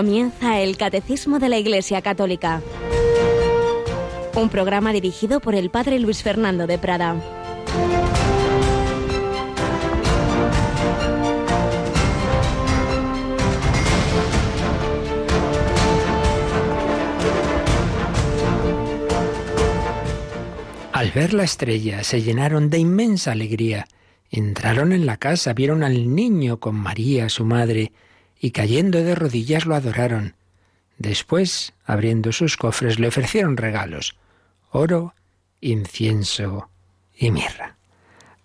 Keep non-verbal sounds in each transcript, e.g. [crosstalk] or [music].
Comienza el Catecismo de la Iglesia Católica. Un programa dirigido por el Padre Luis Fernando de Prada. Al ver la estrella se llenaron de inmensa alegría. Entraron en la casa, vieron al niño con María, su madre, y cayendo de rodillas lo adoraron. Después, abriendo sus cofres, le ofrecieron regalos, oro, incienso y mirra.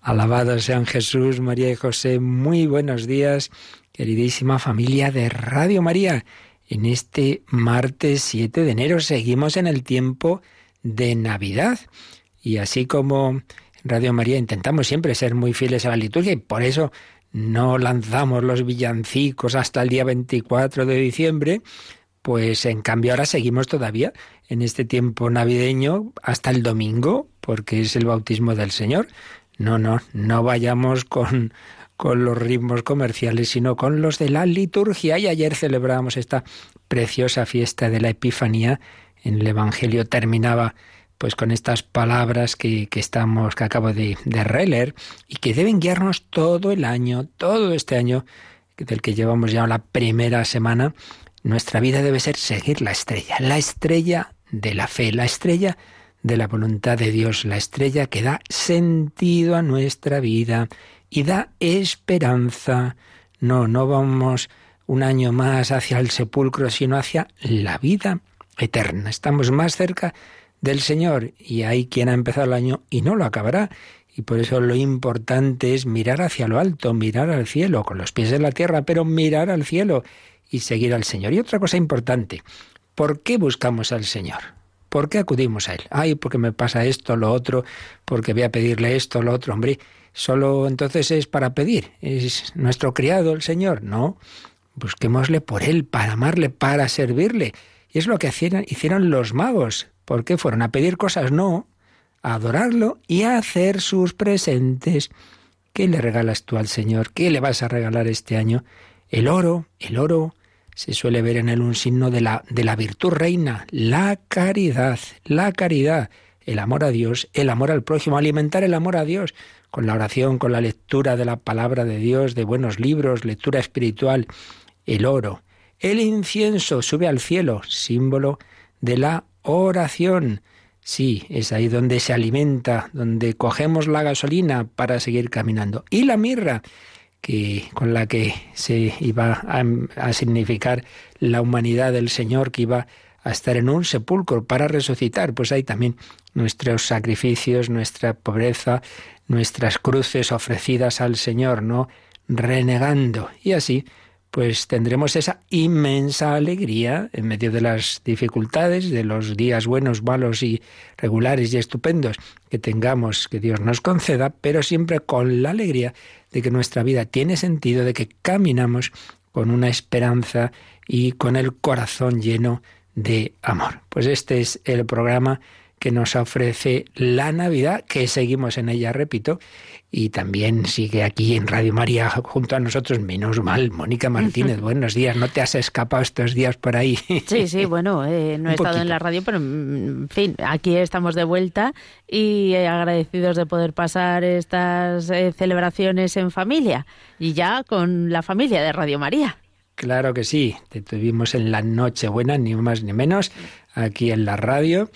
Alabados sean Jesús, María y José. Muy buenos días, queridísima familia de Radio María. En este martes 7 de enero seguimos en el tiempo de Navidad. Y así como en Radio María intentamos siempre ser muy fieles a la liturgia y por eso no lanzamos los villancicos hasta el día 24 de diciembre, pues en cambio ahora seguimos todavía en este tiempo navideño hasta el domingo, porque es el bautismo del Señor. No, no, no vayamos con, con los ritmos comerciales, sino con los de la liturgia. Y ayer celebrábamos esta preciosa fiesta de la Epifanía. En el Evangelio terminaba pues con estas palabras que, estamos, que acabo de, de releer, y que deben guiarnos todo el año, todo este año, del que llevamos ya la primera semana, nuestra vida debe ser seguir la estrella, la estrella de la fe, la estrella de la voluntad de Dios, la estrella que da sentido a nuestra vida y da esperanza. No, no vamos un año más hacia el sepulcro, sino hacia la vida eterna. Estamos más cerca del Señor y hay quien ha empezado el año y no lo acabará. Y por eso lo importante es mirar hacia lo alto, mirar al cielo, con los pies en la tierra, pero mirar al cielo y seguir al Señor. Y otra cosa importante, ¿por qué buscamos al Señor? ¿Por qué acudimos a Él? Ay, porque me pasa esto, lo otro, porque voy a pedirle esto, lo otro. Hombre, solo entonces es para pedir. ¿Es nuestro criado el Señor? No. Busquémosle por Él, para amarle, para servirle. Y es lo que hicieron los magos. ¿Por qué fueron a pedir cosas? No, a adorarlo y a hacer sus presentes. ¿Qué le regalas tú al Señor? ¿Qué le vas a regalar este año? El oro, el oro se suele ver en él un signo de la, de la virtud reina, la caridad, la caridad, el amor a Dios, el amor al prójimo, alimentar el amor a Dios con la oración, con la lectura de la palabra de Dios, de buenos libros, lectura espiritual, el oro. El incienso sube al cielo, símbolo de la oración. Sí, es ahí donde se alimenta, donde cogemos la gasolina para seguir caminando. Y la mirra, que con la que se iba a, a, significar la humanidad del Señor, que iba a estar en un sepulcro para resucitar. Pues hay también nuestros sacrificios, nuestra pobreza, nuestras cruces ofrecidas al Señor, ¿no? Renegando. Y así pues tendremos esa inmensa alegría en medio de las dificultades, de los días buenos, malos y regulares y estupendos que tengamos, que Dios nos conceda, pero siempre con la alegría de que nuestra vida tiene sentido, de que caminamos con una esperanza y con el corazón lleno de amor. Pues este es el programa que nos ofrece la Navidad, que seguimos en ella, repito, y también sigue aquí en Radio María junto a nosotros, menos mal, Mónica Martínez. [laughs] Buenos días, ¿no te has escapado estos días por ahí? Sí, sí, bueno, eh, no he [laughs] estado en la radio, pero en fin, aquí estamos de vuelta y agradecidos de poder pasar estas eh, celebraciones en familia y ya con la familia de Radio María. Claro que sí, te tuvimos en la Nochebuena, ni más ni menos, aquí en la radio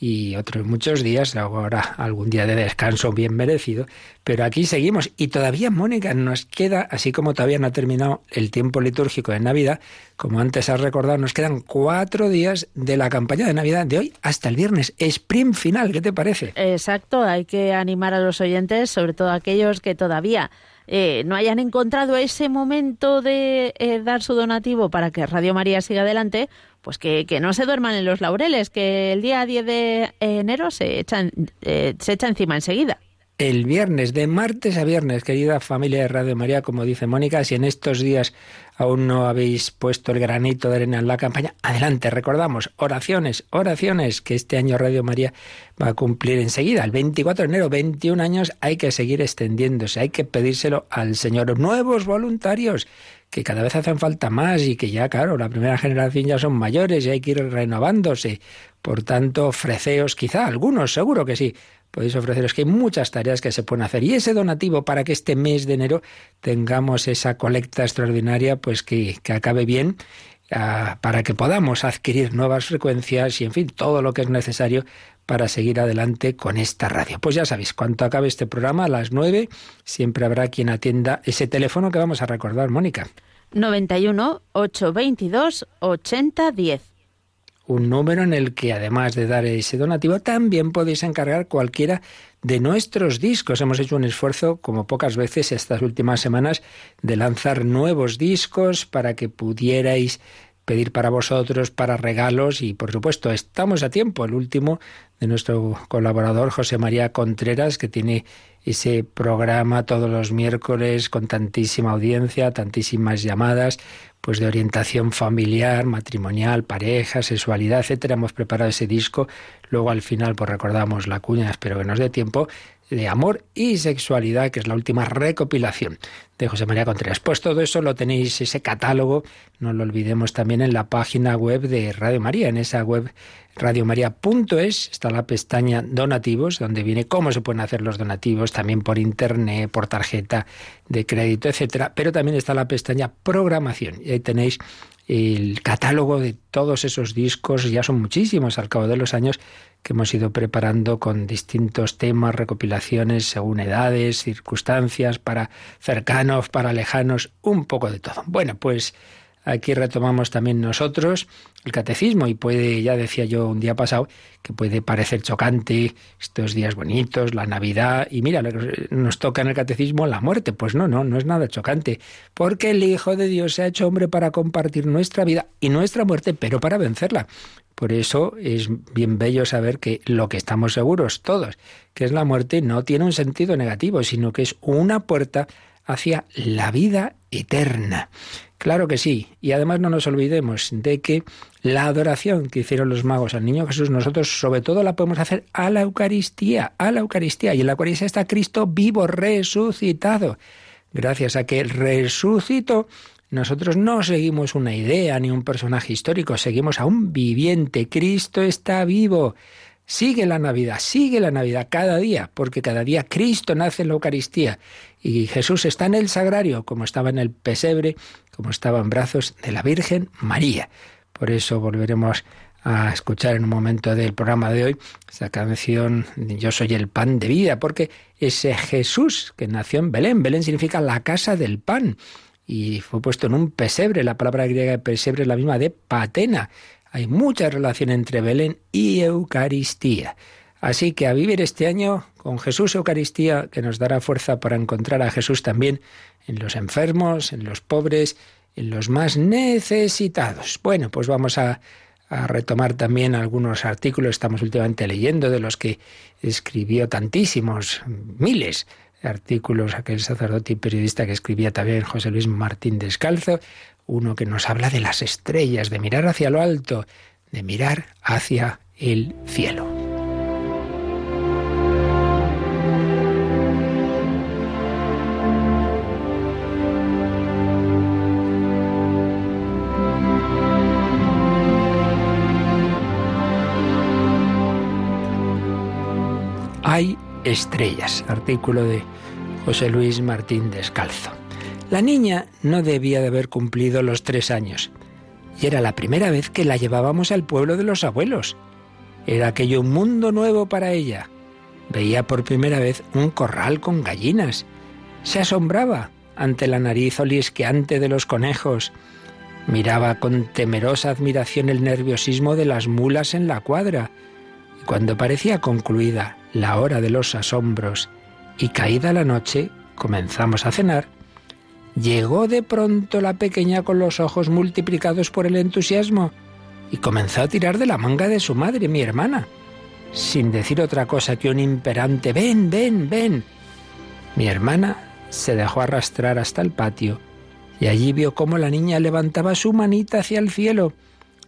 y otros muchos días, ahora algún día de descanso bien merecido, pero aquí seguimos y todavía, Mónica, nos queda, así como todavía no ha terminado el tiempo litúrgico de Navidad, como antes has recordado, nos quedan cuatro días de la campaña de Navidad de hoy hasta el viernes, sprint final, ¿qué te parece? Exacto, hay que animar a los oyentes, sobre todo aquellos que todavía eh, no hayan encontrado ese momento de eh, dar su donativo para que Radio María siga adelante, pues que, no se duerman en los laureles, que el día 10 de enero se echa, eh, se echa encima enseguida. El viernes, de martes a viernes, querida familia de Radio María, como dice Mónica, si en estos días aún no habéis puesto el granito de arena en la campaña, adelante, recordamos, oraciones, oraciones, que este año Radio María va a cumplir enseguida, el 24 de enero, 21 años, hay que seguir extendiéndose, hay que pedírselo al Señor. Nuevos voluntarios, que cada vez hacen falta más y que ya, claro, la primera generación ya son mayores y hay que ir renovándose. Por tanto, ofreceos, quizá algunos, seguro que sí, podéis ofreceros que hay muchas tareas que se pueden hacer. Y ese donativo para que este mes de enero tengamos esa colecta extraordinaria, pues que, que acabe bien para que podamos adquirir nuevas frecuencias y, en fin, todo lo que es necesario para seguir adelante con esta radio. Pues ya sabéis, cuando acabe este programa a las nueve, siempre habrá quien atienda ese teléfono que vamos a recordar, Mónica. 91 822 8010. Un número en el que además de dar ese donativo también podéis encargar cualquiera de nuestros discos. Hemos hecho un esfuerzo, como pocas veces estas últimas semanas, de lanzar nuevos discos para que pudierais pedir para vosotros, para regalos y por supuesto estamos a tiempo. El último de nuestro colaborador José María Contreras, que tiene ese programa todos los miércoles con tantísima audiencia, tantísimas llamadas, pues de orientación familiar, matrimonial, pareja, sexualidad, etcétera. Hemos preparado ese disco. Luego al final pues recordamos la cuña, espero que nos dé tiempo de amor y sexualidad, que es la última recopilación de José María Contreras. Pues todo eso lo tenéis, ese catálogo, no lo olvidemos también en la página web de Radio María, en esa web radiomaria.es está la pestaña donativos, donde viene cómo se pueden hacer los donativos, también por internet, por tarjeta de crédito, etcétera, pero también está la pestaña programación. Y ahí tenéis el catálogo de todos esos discos, ya son muchísimos al cabo de los años que hemos ido preparando con distintos temas, recopilaciones según edades, circunstancias, para cercanos, para lejanos, un poco de todo. Bueno, pues aquí retomamos también nosotros el catecismo y puede, ya decía yo un día pasado, que puede parecer chocante estos días bonitos, la Navidad, y mira, nos toca en el catecismo la muerte. Pues no, no, no es nada chocante, porque el Hijo de Dios se ha hecho hombre para compartir nuestra vida y nuestra muerte, pero para vencerla. Por eso es bien bello saber que lo que estamos seguros todos, que es la muerte, no tiene un sentido negativo, sino que es una puerta hacia la vida eterna. Claro que sí, y además no nos olvidemos de que la adoración que hicieron los magos al niño Jesús, nosotros sobre todo la podemos hacer a la Eucaristía, a la Eucaristía, y en la Eucaristía está Cristo vivo, resucitado. Gracias a que resucitó, nosotros no seguimos una idea ni un personaje histórico, seguimos a un viviente. Cristo está vivo. Sigue la Navidad, sigue la Navidad cada día, porque cada día Cristo nace en la Eucaristía y Jesús está en el sagrario, como estaba en el pesebre, como estaba en brazos de la Virgen María. Por eso volveremos a escuchar en un momento del programa de hoy esa canción Yo soy el pan de vida, porque ese Jesús que nació en Belén, Belén significa la casa del pan y fue puesto en un pesebre. La palabra griega de pesebre es la misma de patena. Hay mucha relación entre Belén y Eucaristía. Así que a vivir este año con Jesús Eucaristía, que nos dará fuerza para encontrar a Jesús también en los enfermos, en los pobres, en los más necesitados. Bueno, pues vamos a, retomar también algunos artículos. Estamos últimamente leyendo de los que escribió tantísimos, miles artículos, aquel sacerdote y periodista que escribía también José Luis Martín Descalzo, uno que nos habla de las estrellas, de mirar hacia lo alto, de mirar hacia el cielo. Hay estrellas. Artículo de José Luis Martín Descalzo. La niña no debía de haber cumplido los tres años. Y era la primera vez que la llevábamos al pueblo de los abuelos. Era aquello un mundo nuevo para ella. Veía por primera vez un corral con gallinas. Se asombraba ante la nariz olisqueante de los conejos. Miraba con temerosa admiración el nerviosismo de las mulas en la cuadra. Y cuando parecía concluida la hora de los asombros y caída la noche, comenzamos a cenar, llegó de pronto la pequeña con los ojos multiplicados por el entusiasmo y comenzó a tirar de la manga de su madre, mi hermana, sin decir otra cosa que un imperante ven, ven, ven. Mi hermana se dejó arrastrar hasta el patio y allí vio cómo la niña levantaba su manita hacia el cielo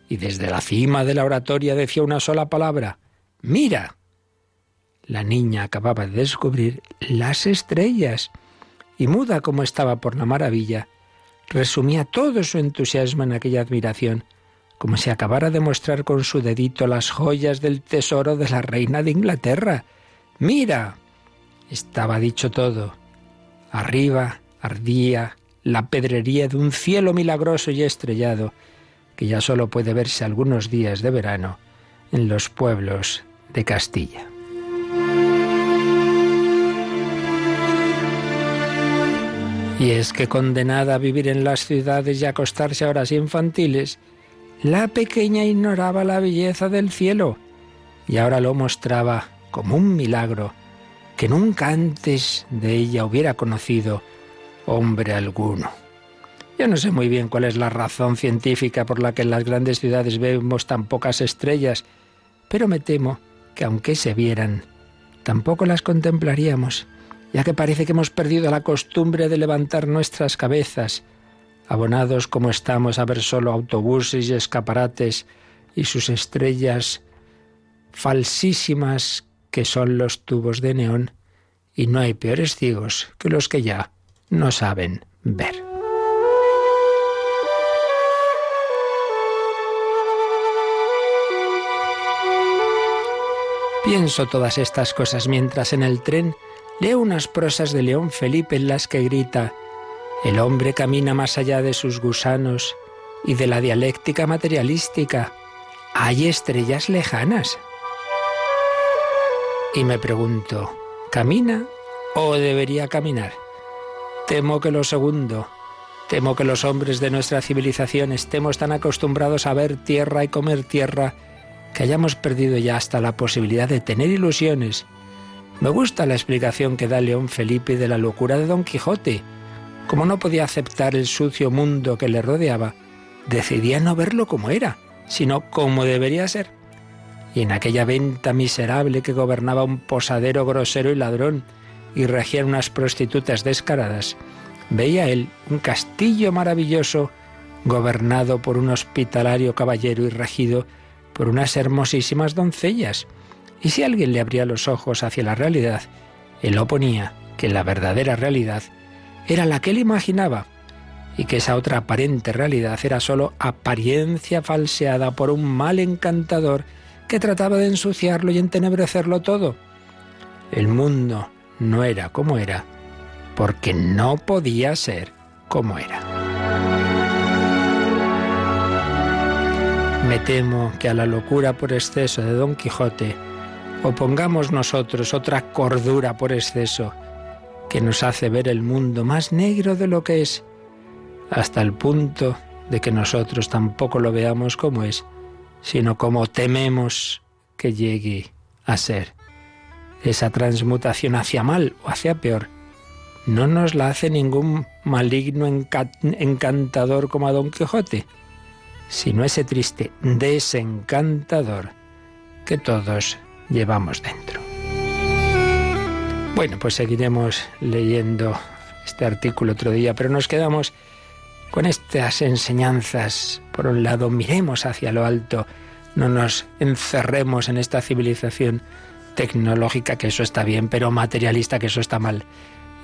y desde la cima de la oratoria decía una sola palabra, mira. La niña acababa de descubrir las estrellas y muda como estaba por la maravilla, resumía todo su entusiasmo en aquella admiración, como si acabara de mostrar con su dedito las joyas del tesoro de la reina de Inglaterra. ¡Mira! Estaba dicho todo. Arriba ardía la pedrería de un cielo milagroso y estrellado, que ya solo puede verse algunos días de verano en los pueblos de Castilla. Y es que condenada a vivir en las ciudades y acostarse a horas infantiles, la pequeña ignoraba la belleza del cielo y ahora lo mostraba como un milagro que nunca antes de ella hubiera conocido hombre alguno. Yo no sé muy bien cuál es la razón científica por la que en las grandes ciudades vemos tan pocas estrellas, pero me temo que aunque se vieran, tampoco las contemplaríamos, ya que parece que hemos perdido la costumbre de levantar nuestras cabezas, abonados como estamos a ver solo autobuses y escaparates y sus estrellas falsísimas que son los tubos de neón, y no hay peores ciegos que los que ya no saben ver. Pienso todas estas cosas mientras en el tren leo unas prosas de León Felipe en las que grita, el hombre camina más allá de sus gusanos y de la dialéctica materialística. Hay estrellas lejanas. Y me pregunto, ¿camina o debería caminar? Temo que lo segundo. Temo que los hombres de nuestra civilización estemos tan acostumbrados a ver tierra y comer tierra que hayamos perdido ya hasta la posibilidad de tener ilusiones. Me gusta la explicación que da León Felipe de la locura de Don Quijote. Como no podía aceptar el sucio mundo que le rodeaba, decidía no verlo como era, sino como debería ser. Y en aquella venta miserable que gobernaba un posadero grosero y ladrón, y regían unas prostitutas descaradas, veía él un castillo maravilloso gobernado por un hospitalario caballero y regido por unas hermosísimas doncellas. Y si alguien le abría los ojos hacia la realidad, él oponía que la verdadera realidad era la que él imaginaba y que esa otra aparente realidad era sólo apariencia falseada por un mal encantador que trataba de ensuciarlo y entenebrecerlo todo. El mundo no era como era, porque no podía ser como era. Me temo que a la locura por exceso de Don Quijote opongamos nosotros otra cordura por exceso que nos hace ver el mundo más negro de lo que es, hasta el punto de que nosotros tampoco lo veamos como es, sino como tememos que llegue a ser. Esa transmutación hacia mal o hacia peor, no nos la hace ningún maligno encantador como a Don Quijote, sino ese triste desencantador que todos llevamos dentro. Bueno, pues seguiremos leyendo este artículo otro día, pero nos quedamos con estas enseñanzas. Por un lado, miremos hacia lo alto, no nos encerremos en esta civilización tecnológica, que eso está bien, pero materialista, que eso está mal.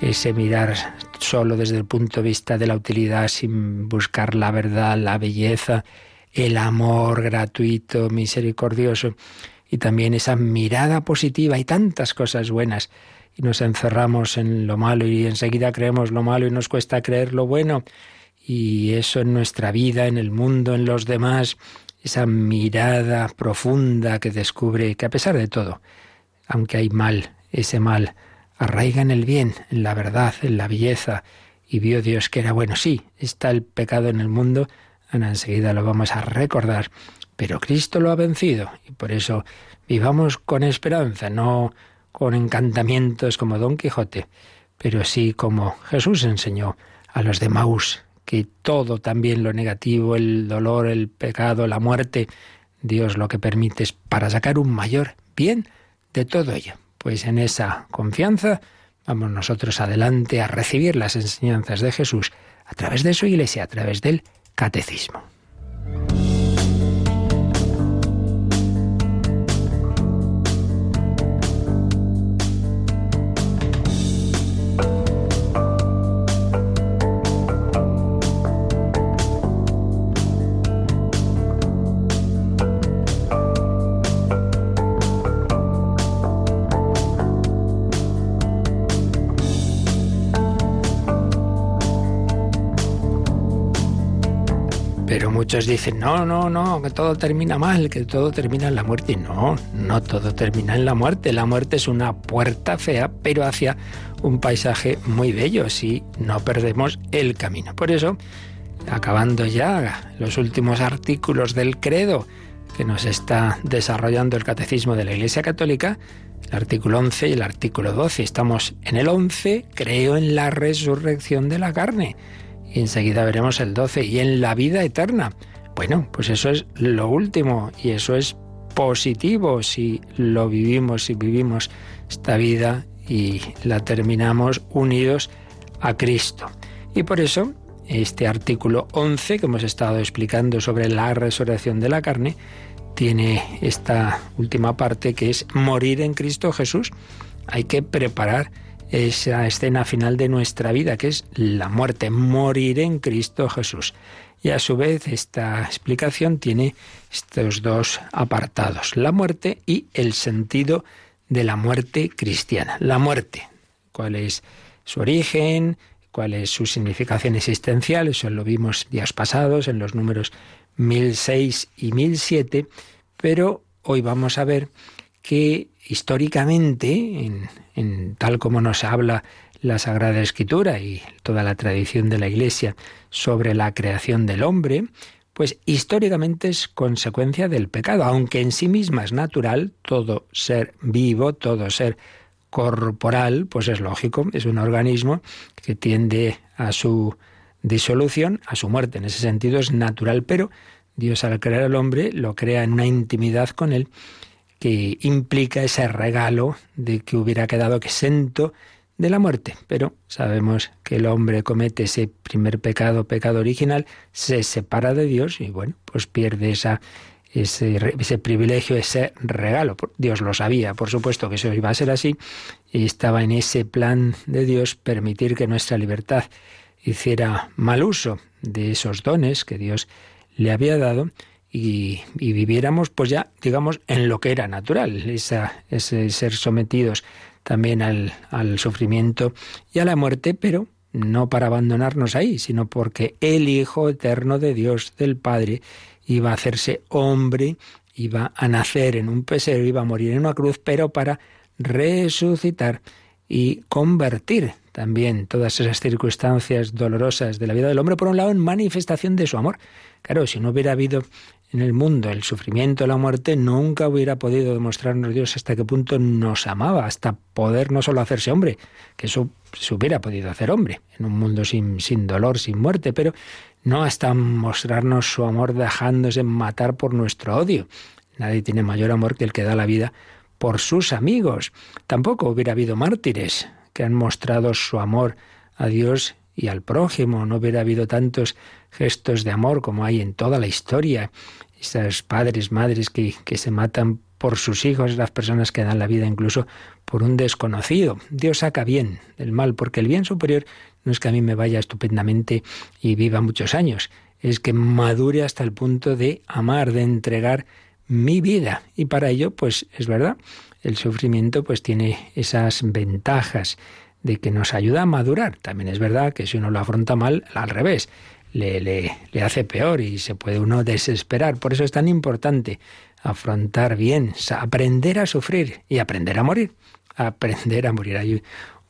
Ese mirar solo desde el punto de vista de la utilidad, sin buscar la verdad, la belleza, el amor gratuito, misericordioso, y también esa mirada positiva y tantas cosas buenas. Y nos encerramos en lo malo y enseguida creemos lo malo y nos cuesta creer lo bueno. Y eso en nuestra vida, en el mundo, en los demás, esa mirada profunda que descubre que a pesar de todo, aunque hay mal, ese mal arraiga en el bien, en la verdad, en la belleza, y vio Dios que era bueno. Sí, está el pecado en el mundo, Ana, enseguida lo vamos a recordar, pero Cristo lo ha vencido, y por eso vivamos con esperanza, no con encantamientos como Don Quijote, pero sí como Jesús enseñó a los de Maús, que todo también lo negativo, el dolor, el pecado, la muerte, Dios lo que permite es para sacar un mayor bien de todo ello. Pues en esa confianza vamos nosotros adelante a recibir las enseñanzas de Jesús a través de su iglesia, a través del catecismo. Muchos dicen, no, no, no, que todo termina mal, que todo termina en la muerte. No, no todo termina en la muerte. La muerte es una puerta fea, pero hacia un paisaje muy bello si no perdemos el camino. Por eso, acabando ya los últimos artículos del credo que nos está desarrollando el Catecismo de la Iglesia Católica, el artículo 11 y el artículo 12. Estamos en el 11, creo en la resurrección de la carne. Y enseguida veremos el 12, y en la vida eterna. Bueno, pues eso es lo último y eso es positivo si lo vivimos, si vivimos esta vida y la terminamos unidos a Cristo. Y por eso este artículo 11 que hemos estado explicando sobre la resurrección de la carne tiene esta última parte que es morir en Cristo Jesús. Hay que preparar esa escena final de nuestra vida, que es la muerte, morir en Cristo Jesús. Y a su vez esta explicación tiene estos dos apartados, la muerte y el sentido de la muerte cristiana. La muerte, cuál es su origen, cuál es su significación existencial, eso lo vimos días pasados en los números 1006 y 1007, pero hoy vamos a ver que históricamente, en, tal como nos habla la Sagrada Escritura y toda la tradición de la Iglesia sobre la creación del hombre, pues históricamente es consecuencia del pecado, aunque en sí misma es natural, todo ser vivo, todo ser corporal, pues es lógico, es un organismo que tiende a su disolución, a su muerte. En ese sentido es natural, pero Dios al crear al hombre lo crea en una intimidad con él que implica ese regalo de que hubiera quedado exento de la muerte. Pero sabemos que el hombre comete ese primer pecado, pecado original, se separa de Dios y bueno, pues pierde esa, ese, ese privilegio, ese regalo. Dios lo sabía, por supuesto que eso iba a ser así, y estaba en ese plan de Dios permitir que nuestra libertad hiciera mal uso de esos dones que Dios le había dado y, viviéramos pues ya, digamos, en lo que era natural, ese ser sometidos también al, al sufrimiento y a la muerte, pero no para abandonarnos ahí, sino porque el Hijo eterno de Dios, del Padre, iba a hacerse hombre, iba a nacer en un pesebre, iba a morir en una cruz, pero para resucitar y convertir también todas esas circunstancias dolorosas de la vida del hombre, por un lado, en manifestación de su amor. Claro, si no hubiera habido en el mundo el sufrimiento, la muerte, nunca hubiera podido demostrarnos Dios hasta qué punto nos amaba, hasta poder no solo hacerse hombre, que eso se hubiera podido hacer hombre, en un mundo sin, sin dolor, sin muerte, pero no hasta mostrarnos su amor dejándose matar por nuestro odio. Nadie tiene mayor amor que el que da la vida por sus amigos. Tampoco hubiera habido mártires que han mostrado su amor a Dios y al prójimo. No hubiera habido tantos gestos de amor como hay en toda la historia. Esos padres, madres que, que se matan por sus hijos, las personas que dan la vida incluso por un desconocido. Dios saca bien del mal, porque el bien superior no es que a mí me vaya estupendamente y viva muchos años, es que madure hasta el punto de amar, de entregar mi vida. Y para ello, pues es verdad, el sufrimiento pues tiene esas ventajas de que nos ayuda a madurar. También es verdad que si uno lo afronta mal, al revés, le, le, hace peor y se puede uno desesperar. Por eso es tan importante afrontar bien, aprender a sufrir y aprender a morir. Aprender a morir. Hay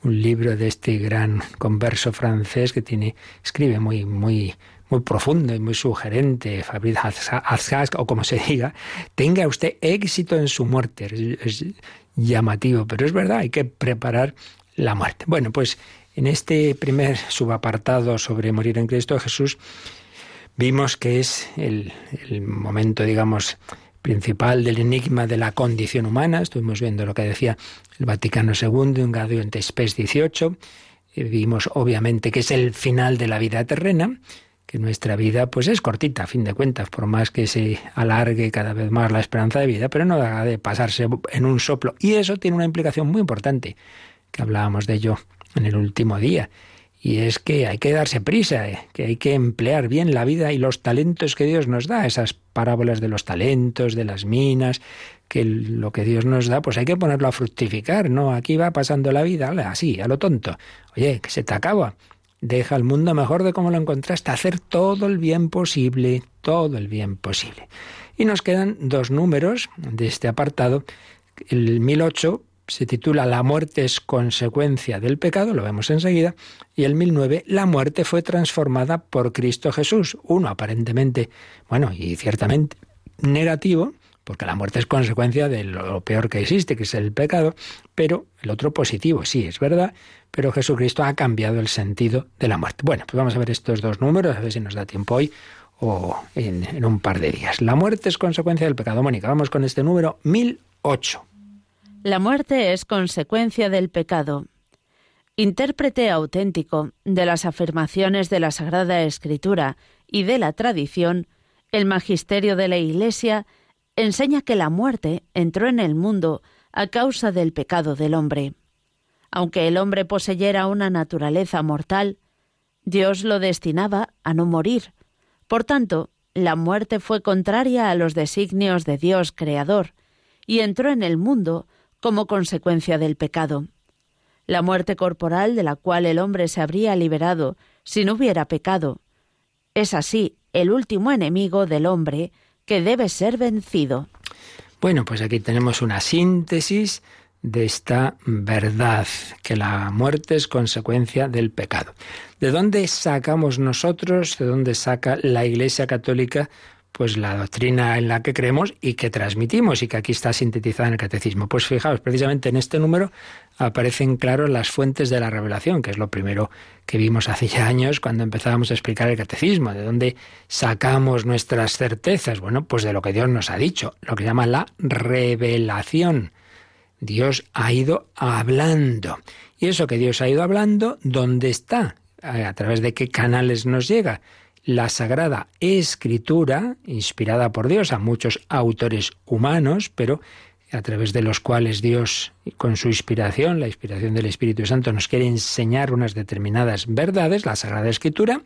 un libro de este gran converso francés que tiene, escribe muy, muy, muy profundo y muy sugerente, Fabrice Hatzas, o como se diga, tenga usted éxito en su muerte. Es, llamativo, pero es verdad, hay que preparar la muerte. Bueno, pues en este primer subapartado sobre morir en Cristo Jesús, vimos que es el, momento, digamos, principal del enigma de la condición humana. Estuvimos viendo lo que decía el Vaticano II, un Gaudium Spes 18. vimos obviamente que es el final de la vida terrena que nuestra vida pues es cortita, a fin de cuentas, por más que se alargue cada vez más la esperanza de vida, pero no deja de pasarse en un soplo. Y eso tiene una implicación muy importante, que hablábamos de ello en el último día, y es que hay que darse prisa, eh, que hay que emplear bien la vida y los talentos que Dios nos da, esas parábolas de los talentos, de las minas, que lo que Dios nos da, pues hay que ponerlo a fructificar, ¿no? Aquí va pasando la vida, así, a lo tonto. Oye, que se te acaba deja el mundo mejor de como lo encontraste, hacer todo el bien posible, todo el bien posible. Y nos quedan dos números de este apartado. El 1008 se titula La muerte es consecuencia del pecado, lo vemos enseguida, y el 1009 La muerte fue transformada por Cristo Jesús. Uno aparentemente, bueno, y ciertamente negativo, porque la muerte es consecuencia de lo peor que existe, que es el pecado, pero el otro positivo, sí, es verdad, pero Jesucristo ha cambiado el sentido de la muerte. Bueno, pues vamos a ver estos dos números, a ver si nos da tiempo hoy o en, un par de días. La muerte es consecuencia del pecado. Mónica, vamos con este número 1008. La muerte es consecuencia del pecado. Intérprete auténtico de las afirmaciones de la Sagrada Escritura y de la tradición, el magisterio de la Iglesia enseña que la muerte entró en el mundo a causa del pecado del hombre. Aunque el hombre poseyera una naturaleza mortal, Dios lo destinaba a no morir. Por tanto, la muerte fue contraria a los designios de Dios Creador y entró en el mundo como consecuencia del pecado. La muerte corporal de la cual el hombre se habría liberado si no hubiera pecado. Es así el último enemigo del hombre que debe ser vencido. Bueno, pues aquí tenemos una síntesis de esta verdad, que la muerte es consecuencia del pecado. ¿De dónde sacamos nosotros, de dónde saca la Iglesia Católica pues la doctrina en la que creemos y que transmitimos y que aquí está sintetizada en el catecismo. Pues fijaos, precisamente en este número aparecen claro las fuentes de la revelación, que es lo primero que vimos hace ya años cuando empezábamos a explicar el catecismo, de dónde sacamos nuestras certezas. Bueno, pues de lo que Dios nos ha dicho, lo que llama la revelación. Dios ha ido hablando. Y eso que Dios ha ido hablando, ¿dónde está? ¿A través de qué canales nos llega? La Sagrada Escritura, inspirada por Dios a muchos autores humanos, pero a través de los cuales Dios, con su inspiración, la inspiración del Espíritu Santo, nos quiere enseñar unas determinadas verdades, la Sagrada Escritura,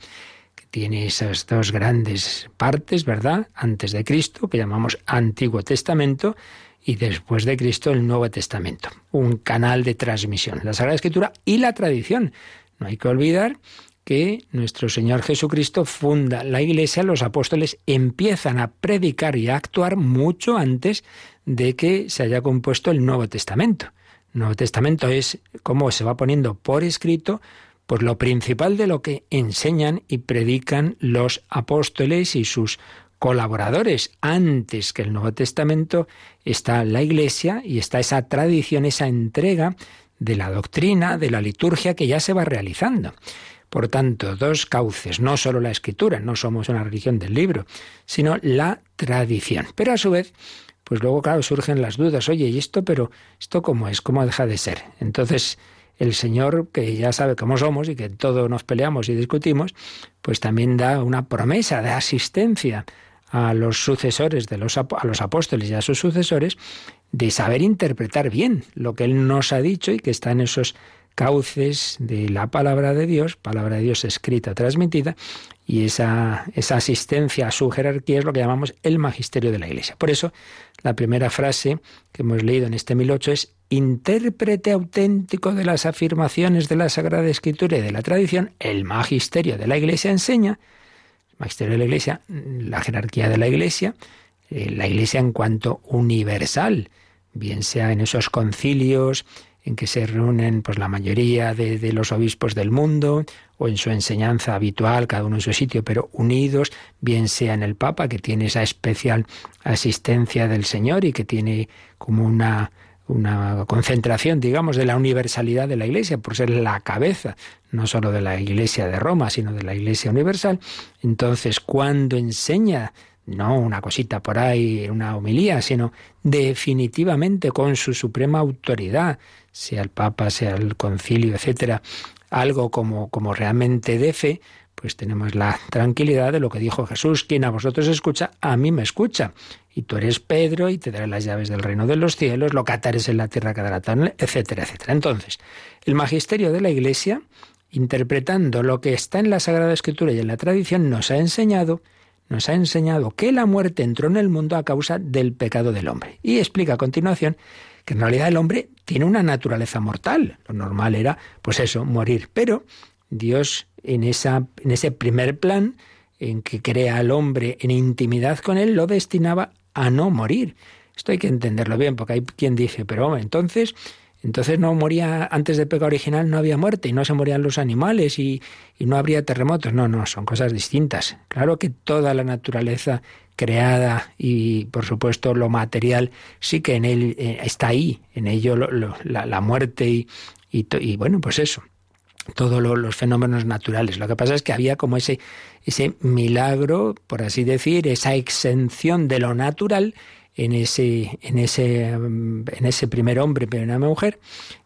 que tiene esas dos grandes partes, ¿verdad? Antes de Cristo, que llamamos Antiguo Testamento, y después de Cristo el Nuevo Testamento, un canal de transmisión, la Sagrada Escritura y la tradición. No hay que olvidar que nuestro Señor Jesucristo funda la Iglesia, los apóstoles empiezan a predicar y a actuar mucho antes de que se haya compuesto el Nuevo Testamento. El Nuevo Testamento es como se va poniendo por escrito pues lo principal de lo que enseñan y predican los apóstoles y sus colaboradores. Antes que el Nuevo Testamento está la Iglesia y está esa tradición, esa entrega de la doctrina, de la liturgia que ya se va realizando. Por tanto, dos cauces, no solo la escritura, no somos una religión del libro, sino la tradición. Pero a su vez, pues luego, claro, surgen las dudas, oye, ¿y esto, pero esto cómo es? ¿Cómo deja de ser? Entonces, el Señor, que ya sabe cómo somos y que todo nos peleamos y discutimos, pues también da una promesa de asistencia a los sucesores de los, a los apóstoles y a sus sucesores de saber interpretar bien lo que Él nos ha dicho y que está en esos cauces de la palabra de Dios, palabra de Dios escrita, transmitida, y esa, esa asistencia a su jerarquía es lo que llamamos el magisterio de la Iglesia. Por eso, la primera frase que hemos leído en este 1008 es intérprete auténtico de las afirmaciones de la Sagrada Escritura y de la tradición, el magisterio de la Iglesia enseña, el magisterio de la Iglesia, la jerarquía de la Iglesia, eh, la Iglesia en cuanto universal, bien sea en esos concilios, en que se reúnen pues la mayoría de, los obispos del mundo o en su enseñanza habitual, cada uno en su sitio, pero unidos, bien sea en el Papa, que tiene esa especial asistencia del Señor y que tiene como una, una concentración, digamos, de la universalidad de la Iglesia, por ser la cabeza, no solo de la Iglesia de Roma, sino de la Iglesia universal. Entonces, cuando enseña no una cosita por ahí, una homilía, sino definitivamente con su suprema autoridad, sea el Papa, sea el concilio, etcétera, algo como, como realmente de fe, pues tenemos la tranquilidad de lo que dijo Jesús, quien a vosotros escucha, a mí me escucha. Y tú eres Pedro y te daré las llaves del reino de los cielos, lo que atares en la tierra quedará tan, etcétera, etcétera. Entonces, el magisterio de la Iglesia, interpretando lo que está en la Sagrada Escritura y en la tradición, nos ha enseñado nos ha enseñado que la muerte entró en el mundo a causa del pecado del hombre. Y explica a continuación que en realidad el hombre tiene una naturaleza mortal. Lo normal era, pues eso, morir. Pero Dios en, esa, en ese primer plan en que crea al hombre en intimidad con él, lo destinaba a no morir. Esto hay que entenderlo bien, porque hay quien dice, pero entonces, entonces no moría antes del pecado original, no había muerte y no se morían los animales y, no habría terremotos. No, no, son cosas distintas. Claro que toda la naturaleza creada y por supuesto lo material sí que en él eh, está ahí, en ello la, muerte y, y, bueno, pues eso, todos los fenómenos naturales. Lo que pasa es que había como ese, ese milagro, por así decir, esa exención de lo natural en ese, en ese, en ese primer hombre, primera mujer,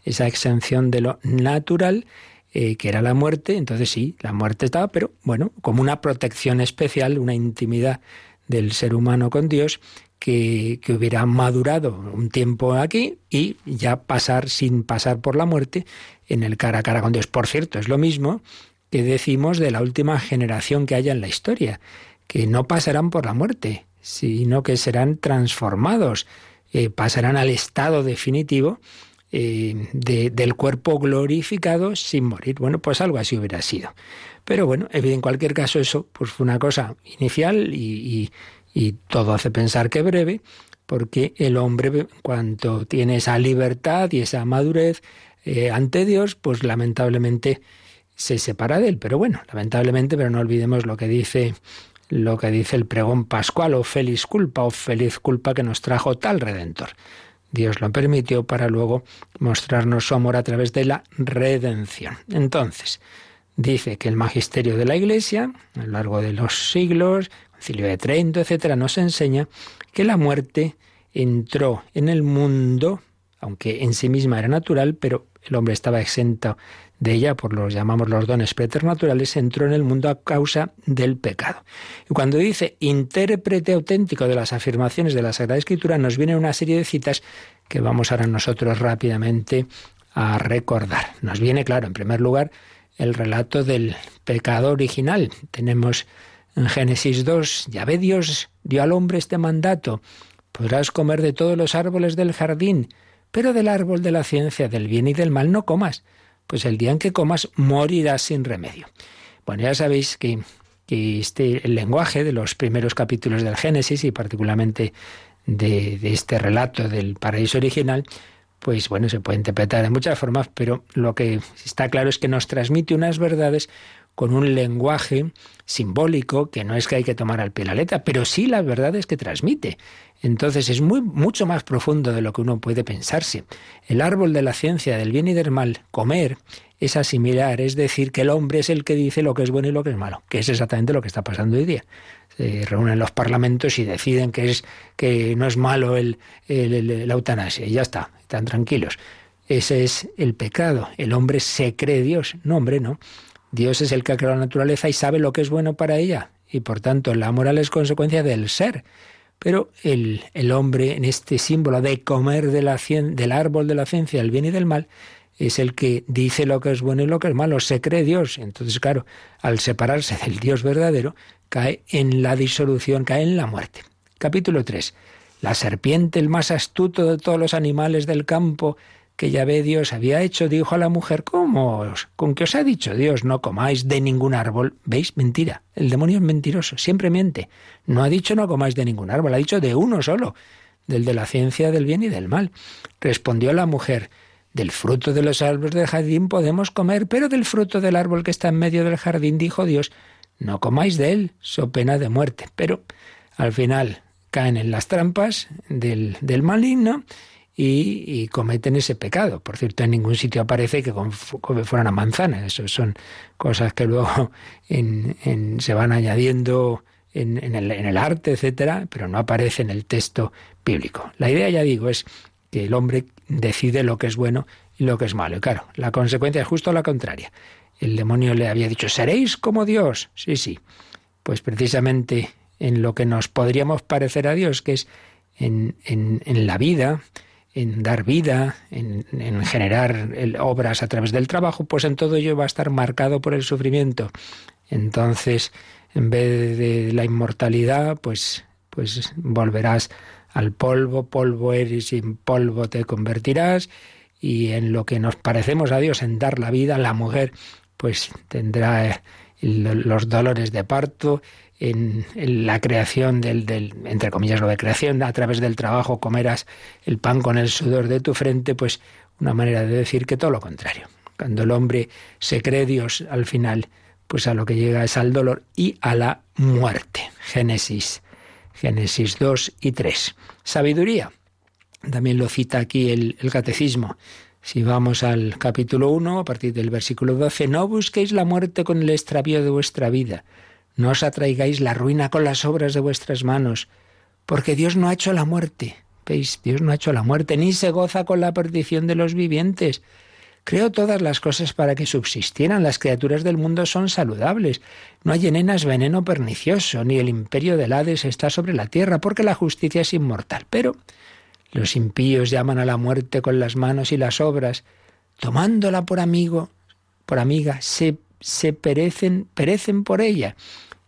esa exención de lo natural, eh, que era la muerte. Entonces sí, la muerte estaba, pero bueno, como una protección especial, una intimidad del ser humano con Dios que, que, hubiera madurado un tiempo aquí y ya pasar sin pasar por la muerte en el cara a cara con Dios. Por cierto, es lo mismo que decimos de la última generación que haya en la historia, que no pasarán por la muerte, sino que serán transformados, eh, pasarán al estado definitivo eh, del cuerpo glorificado sin morir. Bueno, pues algo así hubiera sido. Pero bueno, en cualquier caso eso pues fue una cosa inicial y, todo hace pensar que breve, porque el hombre, cuando tiene esa libertad y esa madurez eh, ante Dios, pues lamentablemente se separa de él. Pero bueno, lamentablemente, pero no olvidemos lo que dice lo que dice el pregón pascual, o feliz culpa, o feliz culpa que nos trajo tal redentor. Dios lo permitió para luego mostrarnos su amor a través de la redención. Entonces, dice que el magisterio de la Iglesia, a lo largo de los siglos, Concilio de Trento, etcétera, nos enseña que la muerte entró en el mundo, aunque en sí misma era natural, pero el hombre estaba exento de ella, por los llamamos los dones preternaturales, entró en el mundo a causa del pecado. Y cuando dice intérprete auténtico de las afirmaciones de la Sagrada Escritura, nos viene una serie de citas que vamos ahora nosotros rápidamente a recordar. Nos viene, claro, en primer lugar, el relato del pecado original. Tenemos en Génesis 2, ya ve Dios dio al hombre este mandato, podrás comer de todos los árboles del jardín, pero del árbol de la ciencia del bien y del mal no comas, pues el día en que comas morirás sin remedio. Bueno, ya sabéis que, este, el lenguaje de los primeros capítulos del Génesis y particularmente de, de este relato del paraíso original, pues bueno, se puede interpretar de muchas formas, pero lo que está claro es que nos transmite unas verdades con un lenguaje simbólico que no es que hay que tomar al pie la letra, pero sí la verdad es que transmite. Entonces es muy, mucho más profundo de lo que uno puede pensarse. El árbol de la ciencia del bien y del mal, comer, es asimilar, es decir, que el hombre es el que dice lo que es bueno y lo que es malo, que es exactamente lo que está pasando hoy día. Se reúnen los parlamentos y deciden que, es, que no es malo el, la eutanasia y ya está, están tranquilos. Ese es el pecado. El hombre se cree Dios. No, hombre, no. Dios es el que ha creado la naturaleza y sabe lo que es bueno para ella. Y por tanto, la moral es consecuencia del ser. Pero el, el hombre, en este símbolo de comer del árbol de la ciencia del bien y del mal, es el que dice lo que es bueno y lo que es malo, se cree Dios. Entonces, claro, al separarse del Dios verdadero, cae en la disolución, cae en la muerte. Capítulo 3. La serpiente, el más astuto de todos los animales del campo, que ya ve Dios había hecho, dijo a la mujer, ¿cómo? ¿Con qué os ha dicho Dios? No comáis de ningún árbol. ¿Veis? Mentira. El demonio es mentiroso, siempre miente. No ha dicho no comáis de ningún árbol, ha dicho de uno solo, del de la ciencia del bien y del mal. Respondió la mujer, del fruto de los árboles del jardín podemos comer, pero del fruto del árbol que está en medio del jardín, dijo Dios, no comáis de él, so pena de muerte. Pero al final caen en las trampas del, del maligno y, cometen ese pecado. Por cierto, en ningún sitio aparece que fuera una manzana. Eso son cosas que luego [laughs] se van añadiendo en, el, en arte, etcétera, pero no aparece en el texto bíblico. La idea, ya digo, es que el hombre decide lo que es bueno y lo que es malo. Y claro, la consecuencia es justo la contraria. El demonio le había dicho, seréis como Dios. Sí, sí. Pues precisamente en lo que nos podríamos parecer a Dios, que es en, en, en la vida, en dar vida, en, generar obras a través del trabajo, pues en todo ello va a estar marcado por el sufrimiento. Entonces, en vez de la inmortalidad, pues, pues volverás al polvo, polvo eres y en polvo te convertirás. Y en lo que nos parecemos a Dios, en dar la vida, la mujer pues tendrá eh, los dolores de parto, en, la creación del, del, entre comillas, lo de creación, a través del trabajo comerás el pan con el sudor de tu frente, pues una manera de decir que todo lo contrario. Cuando el hombre se cree Dios, al final, pues a lo que llega es al dolor y a la muerte. Génesis, Génesis 2 y 3. Sabiduría. También lo cita aquí el, el catecismo. Si vamos al capítulo 1, a partir del versículo 12, no busquéis la muerte con el extravío de vuestra vida no os atraigáis la ruina con las obras de vuestras manos, porque Dios no ha hecho la muerte. ¿Veis? Dios no ha hecho la muerte, ni se goza con la perdición de los vivientes. Creó todas las cosas para que subsistieran. Las criaturas del mundo son saludables. No hay en enas veneno pernicioso, ni el imperio del Hades está sobre la tierra, porque la justicia es inmortal. Pero los impíos llaman a la muerte con las manos y las obras, tomándola por amigo, por amiga, se, se perecen, perecen por ella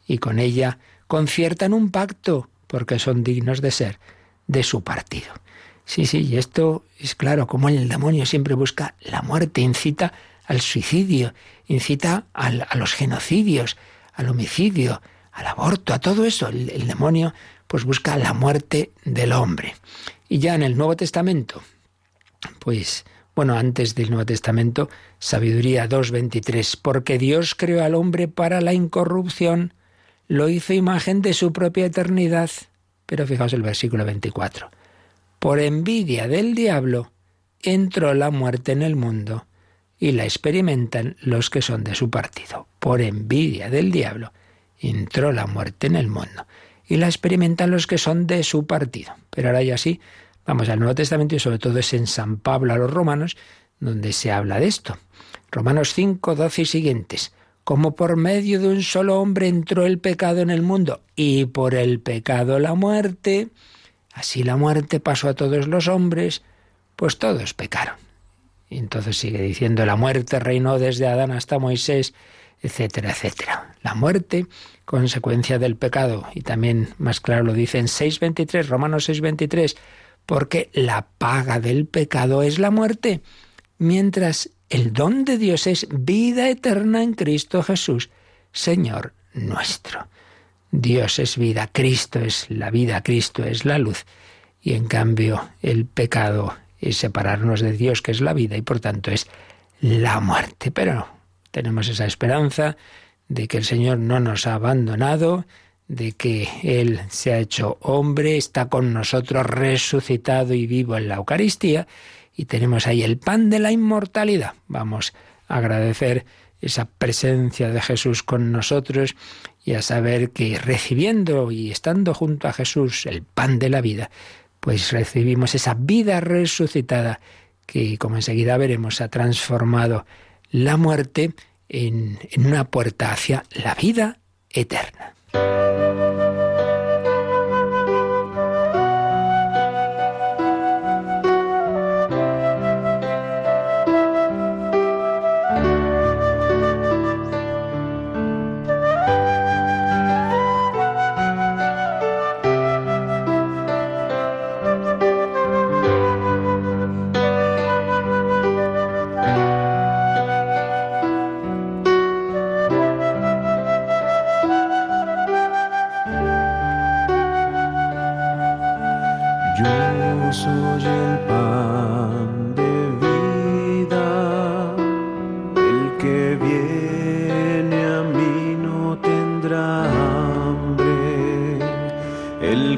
y con ella conciertan un pacto porque son dignos de ser de su partido. Sí, sí, y esto es claro, como el demonio siempre busca la muerte, incita al suicidio, incita a los genocidios, al homicidio, al aborto, a todo eso. El, el, demonio pues busca la muerte del hombre. Y ya en el Nuevo Testamento, pues bueno, antes del Nuevo Testamento, Sabiduría 2.23, porque Dios creó al hombre para la incorrupción lo hizo imagen de su propia eternidad. Pero fijaos el versículo 24. Por envidia del diablo entró la muerte en el mundo y la experimentan los que son de su partido. Por envidia del diablo entró la muerte en el mundo y la experimentan los que son de su partido. Pero ahora ya sí, vamos al Nuevo Testamento y sobre todo es en San Pablo a los romanos donde se habla de esto. Romanos 5, 12 y siguientes como por medio de un solo hombre entró el pecado en el mundo y por el pecado la muerte, así la muerte pasó a todos los hombres, pues todos pecaron. Y entonces sigue diciendo, la muerte reinó desde Adán hasta Moisés, etcétera, etcétera. La muerte, consecuencia del pecado, y también más claro lo dice en 6.23, Romanos 6.23, porque la paga del pecado es la muerte, mientras el don de Dios es vida eterna en Cristo Jesús, Señor nuestro. Dios es vida, Cristo es la vida, Cristo es la luz. Y en cambio el pecado es separarnos de Dios, que es la vida, y por tanto es la muerte. Pero tenemos esa esperanza de que el Señor no nos ha abandonado, de que Él se ha hecho hombre, está con nosotros resucitado y vivo en la Eucaristía, y tenemos ahí el pan de la inmortalidad. Vamos a agradecer esa presencia de Jesús con nosotros y a saber que recibiendo y estando junto a Jesús el pan de la vida, pues recibimos esa vida resucitada que, como enseguida veremos, ha transformado la muerte en, una puerta hacia la vida eterna. Thank you.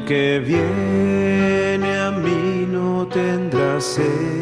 que viene a mí no tendrá sed.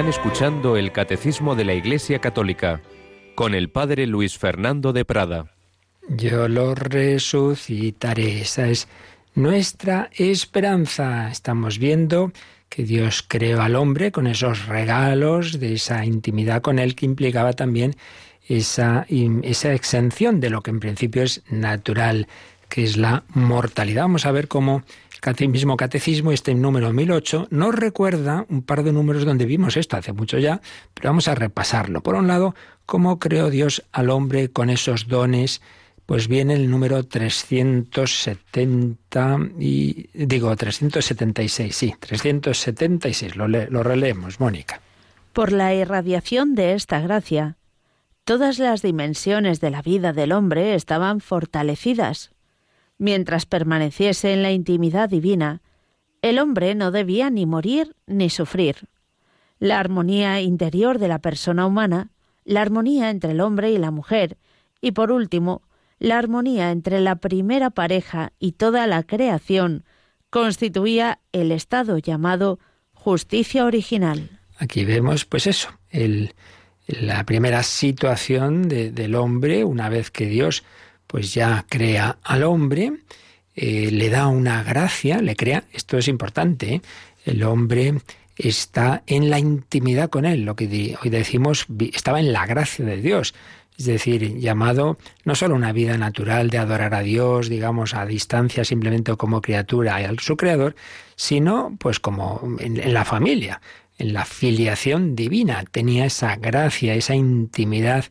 Están escuchando el Catecismo de la Iglesia Católica con el Padre Luis Fernando de Prada. Yo lo resucitaré. Esa es nuestra esperanza. Estamos viendo que Dios creó al hombre con esos regalos de esa intimidad con él que implicaba también esa, esa exención de lo que en principio es natural, que es la mortalidad. Vamos a ver cómo mismo catecismo, este número 1008, nos recuerda un par de números donde vimos esto hace mucho ya, pero vamos a repasarlo. Por un lado, cómo creó Dios al hombre con esos dones pues viene el número 370 y digo 376, sí, 376, lo, lo releemos, Mónica. Por la irradiación de esta gracia, todas las dimensiones de la vida del hombre estaban fortalecidas. Mientras permaneciese en la intimidad divina, el hombre no debía ni morir ni sufrir. La armonía interior de la persona humana, la armonía entre el hombre y la mujer, y por último, la armonía entre la primera pareja y toda la creación constituía el estado llamado justicia original. Aquí vemos, pues eso, la primera situación del hombre, una vez que Dios pues ya crea al hombre, eh, le da una gracia, le crea, esto es importante, ¿eh? el hombre está en la intimidad con él, lo que hoy decimos, estaba en la gracia de Dios es decir, llamado no solo una vida natural de adorar a Dios, digamos, a distancia simplemente como criatura y a su creador, sino pues como en, la familia, en la filiación divina, tenía esa gracia, esa intimidad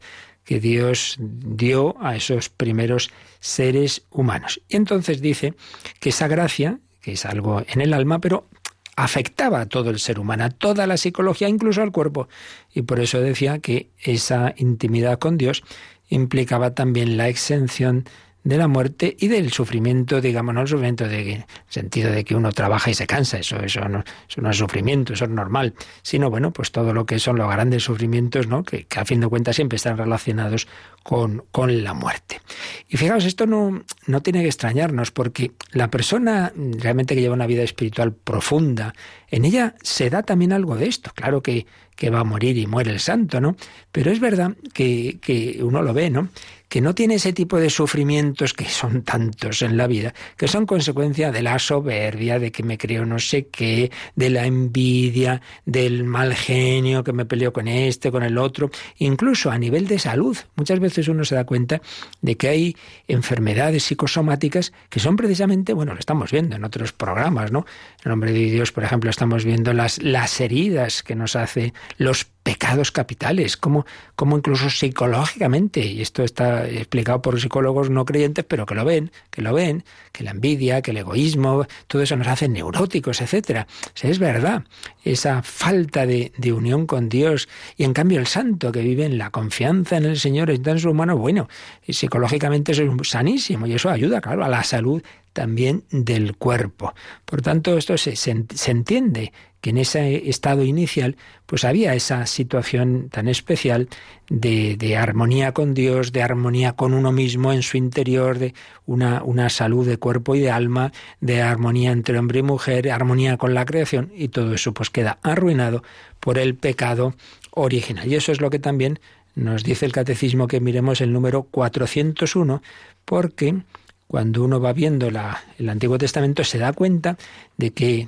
que Dios dio a esos primeros seres humanos. Y entonces dice que esa gracia, que es algo en el alma, pero afectaba a todo el ser humano, a toda la psicología, incluso al cuerpo. Y por eso decía que esa intimidad con Dios implicaba también la exención de la muerte y del sufrimiento, digamos, no el sufrimiento de el sentido de que uno trabaja y se cansa, eso, eso, no, es sufrimiento, eso es normal, sino bueno, pues todo lo que son los grandes sufrimientos, ¿no? que, que a fin de cuentas siempre están relacionados con, con la muerte. Y fijaos, esto no, no tiene que extrañarnos, porque la persona realmente que lleva una vida espiritual profunda, en ella se da también algo de esto. Claro que, que va a morir y muere el santo, ¿no? Pero es verdad que, que uno lo ve, ¿no? que no tiene ese tipo de sufrimientos que son tantos en la vida, que son consecuencia de la soberbia, de que me creo no sé qué, de la envidia, del mal genio, que me peleo con este, con el otro, incluso a nivel de salud. Muchas veces uno se da cuenta de que hay enfermedades psicosomáticas que son precisamente, bueno, lo estamos viendo en otros programas, ¿no? En nombre de Dios, por ejemplo, estamos viendo las, las heridas que nos hace los pecados capitales, como, como incluso psicológicamente, y esto está explicado por psicólogos no creyentes, pero que lo ven, que lo ven, que la envidia, que el egoísmo, todo eso nos hace neuróticos, etcétera. es verdad, esa falta de, de, unión con Dios, y en cambio el santo que vive en la confianza en el Señor, en su humano, bueno, y psicológicamente eso es sanísimo, y eso ayuda, claro, a la salud también del cuerpo. Por tanto, esto se, se, entiende que en ese estado inicial pues había esa situación tan especial de, de, armonía con Dios, de armonía con uno mismo en su interior, de una, una salud de cuerpo y de alma, de armonía entre hombre y mujer, armonía con la creación y todo eso pues queda arruinado por el pecado original. Y eso es lo que también nos dice el catecismo que miremos el número 401 porque cuando uno va viendo el Antiguo Testamento se da cuenta de que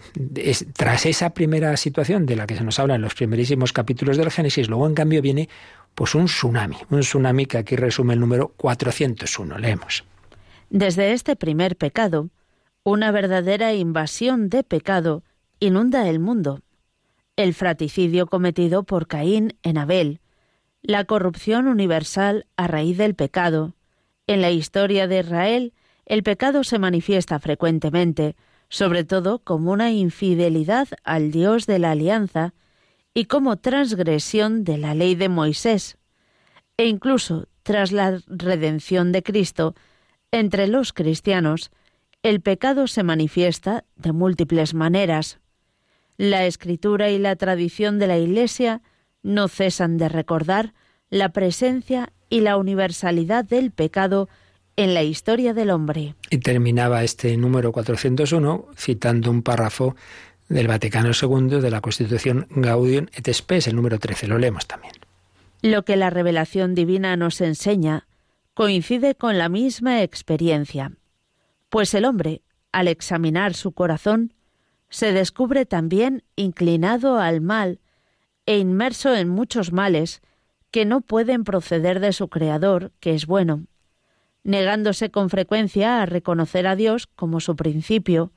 tras esa primera situación de la que se nos habla en los primerísimos capítulos del Génesis, luego en cambio viene pues un tsunami, un tsunami que aquí resume el número 401. Leemos. Desde este primer pecado, una verdadera invasión de pecado inunda el mundo. El fratricidio cometido por Caín en Abel, la corrupción universal a raíz del pecado, en la historia de Israel el pecado se manifiesta frecuentemente, sobre todo como una infidelidad al Dios de la alianza y como transgresión de la ley de Moisés. E incluso tras la redención de Cristo, entre los cristianos, el pecado se manifiesta de múltiples maneras. La escritura y la tradición de la Iglesia no cesan de recordar la presencia y la universalidad del pecado en la historia del hombre. Y terminaba este número 401 citando un párrafo del Vaticano II de la Constitución Gaudium et Spes, el número 13. Lo leemos también. Lo que la revelación divina nos enseña coincide con la misma experiencia, pues el hombre, al examinar su corazón, se descubre también inclinado al mal e inmerso en muchos males que no pueden proceder de su Creador, que es bueno, negándose con frecuencia a reconocer a Dios como su principio,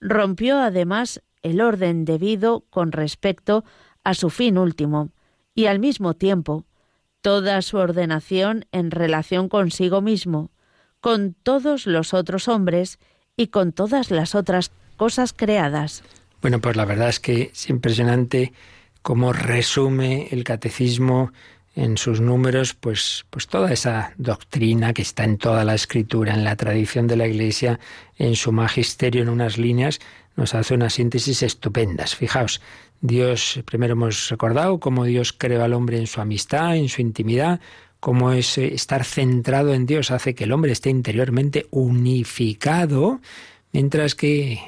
rompió además el orden debido con respecto a su fin último, y al mismo tiempo toda su ordenación en relación consigo mismo, con todos los otros hombres y con todas las otras cosas creadas. Bueno, pues la verdad es que es impresionante cómo resume el catecismo en sus números, pues, pues toda esa doctrina que está en toda la escritura, en la tradición de la Iglesia, en su magisterio, en unas líneas, nos hace unas síntesis estupendas. Fijaos, Dios, primero hemos recordado cómo Dios creó al hombre en su amistad, en su intimidad, cómo es estar centrado en Dios hace que el hombre esté interiormente unificado, mientras que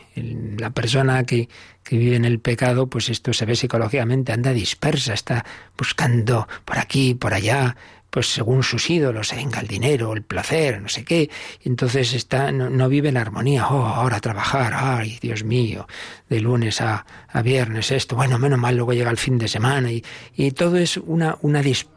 la persona que, que vive en el pecado, pues esto se ve psicológicamente, anda dispersa, está buscando por aquí, por allá, pues según sus ídolos, venga el dinero, el placer, no sé qué, entonces está, no, vive en armonía, oh, ahora trabajar, ay, Dios mío, de lunes a, a, viernes esto, bueno, menos mal, luego llega el fin de semana, y, y todo es una, una dispersión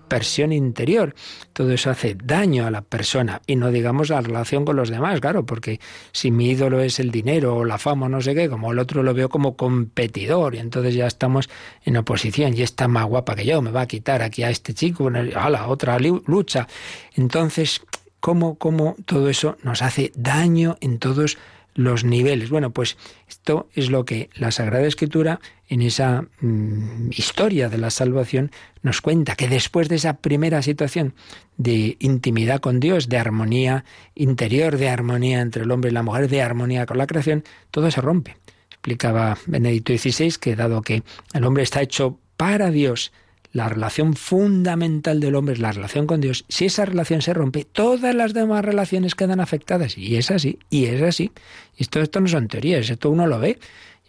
interior, todo eso hace daño a la persona, y no digamos la relación con los demás, claro, porque si mi ídolo es el dinero o la fama o no sé qué, como el otro lo veo como competidor, y entonces ya estamos en oposición, y está más guapa que yo, me va a quitar aquí a este chico, a la otra lucha. Entonces, ¿cómo, ¿cómo todo eso nos hace daño en todos los niveles? Bueno, pues esto es lo que la Sagrada Escritura en esa mm, historia de la salvación nos cuenta, que después de esa primera situación de intimidad con Dios, de armonía interior, de armonía entre el hombre y la mujer, de armonía con la creación, todo se rompe. Explicaba Benedicto XVI que dado que el hombre está hecho para Dios, la relación fundamental del hombre es la relación con Dios. Si esa relación se rompe, todas las demás relaciones quedan afectadas. Y es así, y es así. Y esto, esto no son teorías, esto uno lo ve.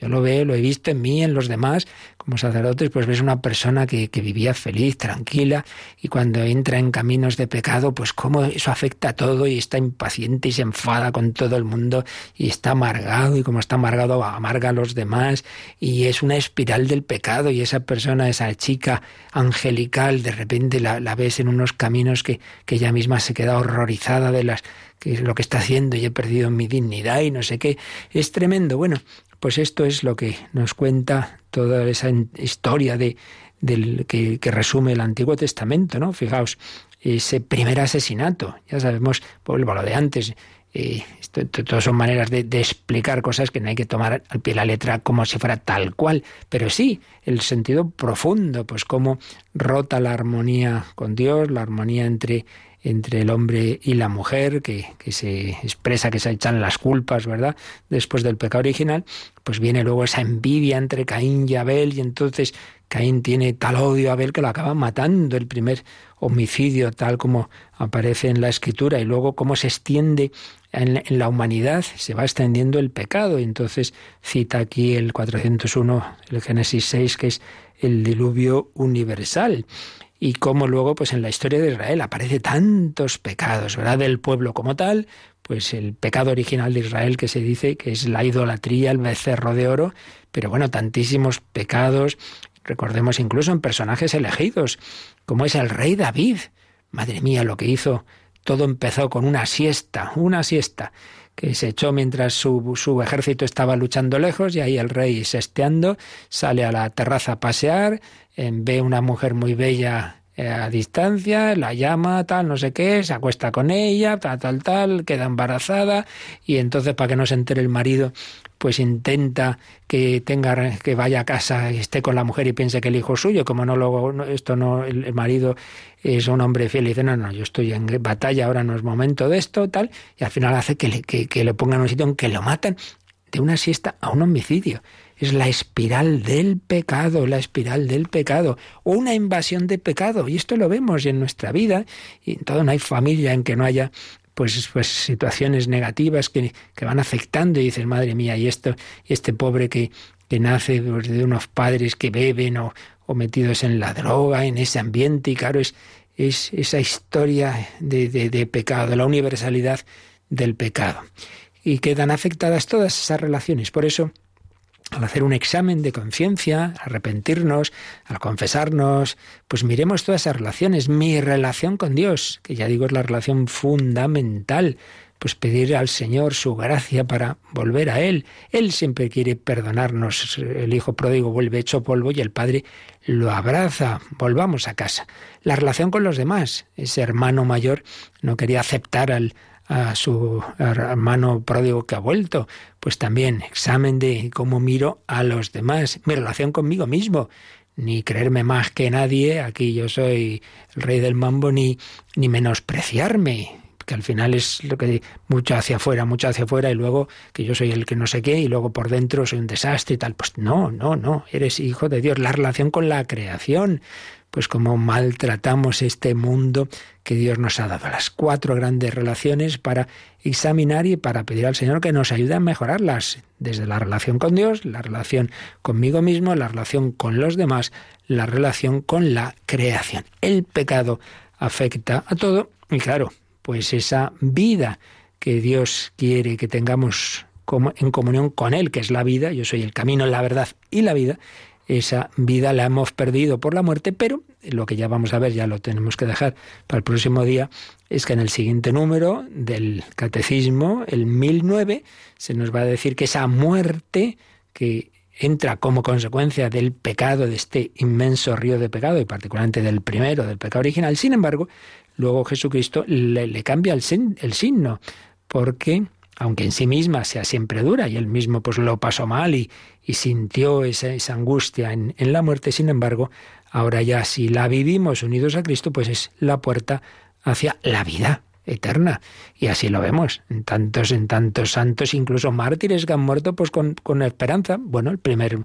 Yo lo veo, lo he visto en mí, en los demás, como sacerdotes, pues ves una persona que, vivía feliz, tranquila, y cuando entra en caminos de pecado, pues cómo eso afecta a todo y está impaciente y se enfada con todo el mundo y está amargado y como está amargado amarga a los demás y es una espiral del pecado y esa persona, esa chica angelical, de repente la, la ves en unos caminos que, que ella misma se queda horrorizada de las que es lo que está haciendo y he perdido mi dignidad y no sé qué. Es tremendo. Bueno, pues esto es lo que nos cuenta toda esa historia de, del, que, resume el Antiguo Testamento, ¿no? Fijaos, ese primer asesinato, ya sabemos, por lo de antes, eh, esto, son maneras de, de, explicar cosas que no hay que tomar al pie la letra como si fuera tal cual, pero sí el sentido profundo, pues cómo rota la armonía con Dios, la armonía entre entre el hombre y la mujer, que, que, se expresa que se echan las culpas, ¿verdad? Después del pecado original, pues viene luego esa envidia entre Caín y Abel, y entonces Caín tiene tal odio a Abel que lo acaba matando, el primer homicidio, tal como aparece en la escritura, y luego cómo se extiende en, la humanidad, se va extendiendo el pecado, y entonces cita aquí el 401, el Génesis 6, que es el diluvio universal y cómo luego pues en la historia de Israel aparece tantos pecados, ¿verdad? Del pueblo como tal, pues el pecado original de Israel que se dice que es la idolatría, el becerro de oro, pero bueno, tantísimos pecados, recordemos incluso en personajes elegidos, como es el rey David. Madre mía, lo que hizo, todo empezó con una siesta, una siesta que se echó mientras su, su, ejército estaba luchando lejos y ahí el rey sesteando sale a la terraza a pasear, ve una mujer muy bella a distancia, la llama, tal, no sé qué, se acuesta con ella, tal, tal, tal, queda embarazada y entonces para que no se entere el marido, pues intenta que tenga que vaya a casa esté con la mujer y piense que el hijo es suyo, como no luego esto no el marido es un hombre fiel y dice, no, no, yo estoy en batalla, ahora no es momento de esto, tal, y al final hace que le, que, que le pongan un sitio en que lo matan de una siesta a un homicidio es la espiral del pecado, la espiral del pecado, o una invasión de pecado. Y esto lo vemos en nuestra vida, y en todo no hay familia en que no haya pues, pues situaciones negativas que, que van afectando y dices, madre mía, y esto, este pobre que, que nace pues, de unos padres que beben o, metidos en la droga, en ese ambiente, y claro, es, es esa historia de, de, de pecado, la universalidad del pecado. Y quedan afectadas todas esas relaciones. Por eso, al hacer un examen de conciencia, arrepentirnos, al confesarnos, pues miremos todas esas relaciones, mi relación con Dios, que ya digo es la relación fundamental, pues pedir al Señor su gracia para volver a Él. Él siempre quiere perdonarnos. El Hijo pródigo vuelve hecho polvo y el Padre lo abraza. Volvamos a casa. La relación con los demás. Ese hermano mayor no quería aceptar al, a su hermano pródigo que ha vuelto. Pues también examen de cómo miro a los demás, mi relación conmigo mismo ni creerme más que nadie, aquí yo soy el rey del mambo, ni, ni menospreciarme que al final es lo que mucho hacia afuera, mucho hacia afuera y luego que yo soy el que no sé qué y luego por dentro soy un desastre y tal. Pues no, no, no, eres hijo de Dios. La relación con la creación, pues como maltratamos este mundo que Dios nos ha dado. Las cuatro grandes relaciones para examinar y para pedir al Señor que nos ayude a mejorarlas, desde la relación con Dios, la relación conmigo mismo, la relación con los demás, la relación con la creación. El pecado afecta a todo y claro, pues esa vida que Dios quiere que tengamos en comunión con Él, que es la vida, yo soy el camino, la verdad y la vida, esa vida la hemos perdido por la muerte, pero lo que ya vamos a ver, ya lo tenemos que dejar para el próximo día, es que en el siguiente número del catecismo, el 1009, se nos va a decir que esa muerte que entra como consecuencia del pecado, de este inmenso río de pecado, y particularmente del primero, del pecado original, sin embargo, luego Jesucristo le, cambia el, signo, porque aunque en sí misma sea siempre dura, y él mismo pues lo pasó mal y, sintió esa, angustia en, la muerte, sin embargo, ahora ya si la vivimos unidos a Cristo, pues es la puerta hacia la vida eterna. Y así lo vemos, en tantos, en tantos santos, incluso mártires que han muerto pues con, esperanza. Bueno, el primer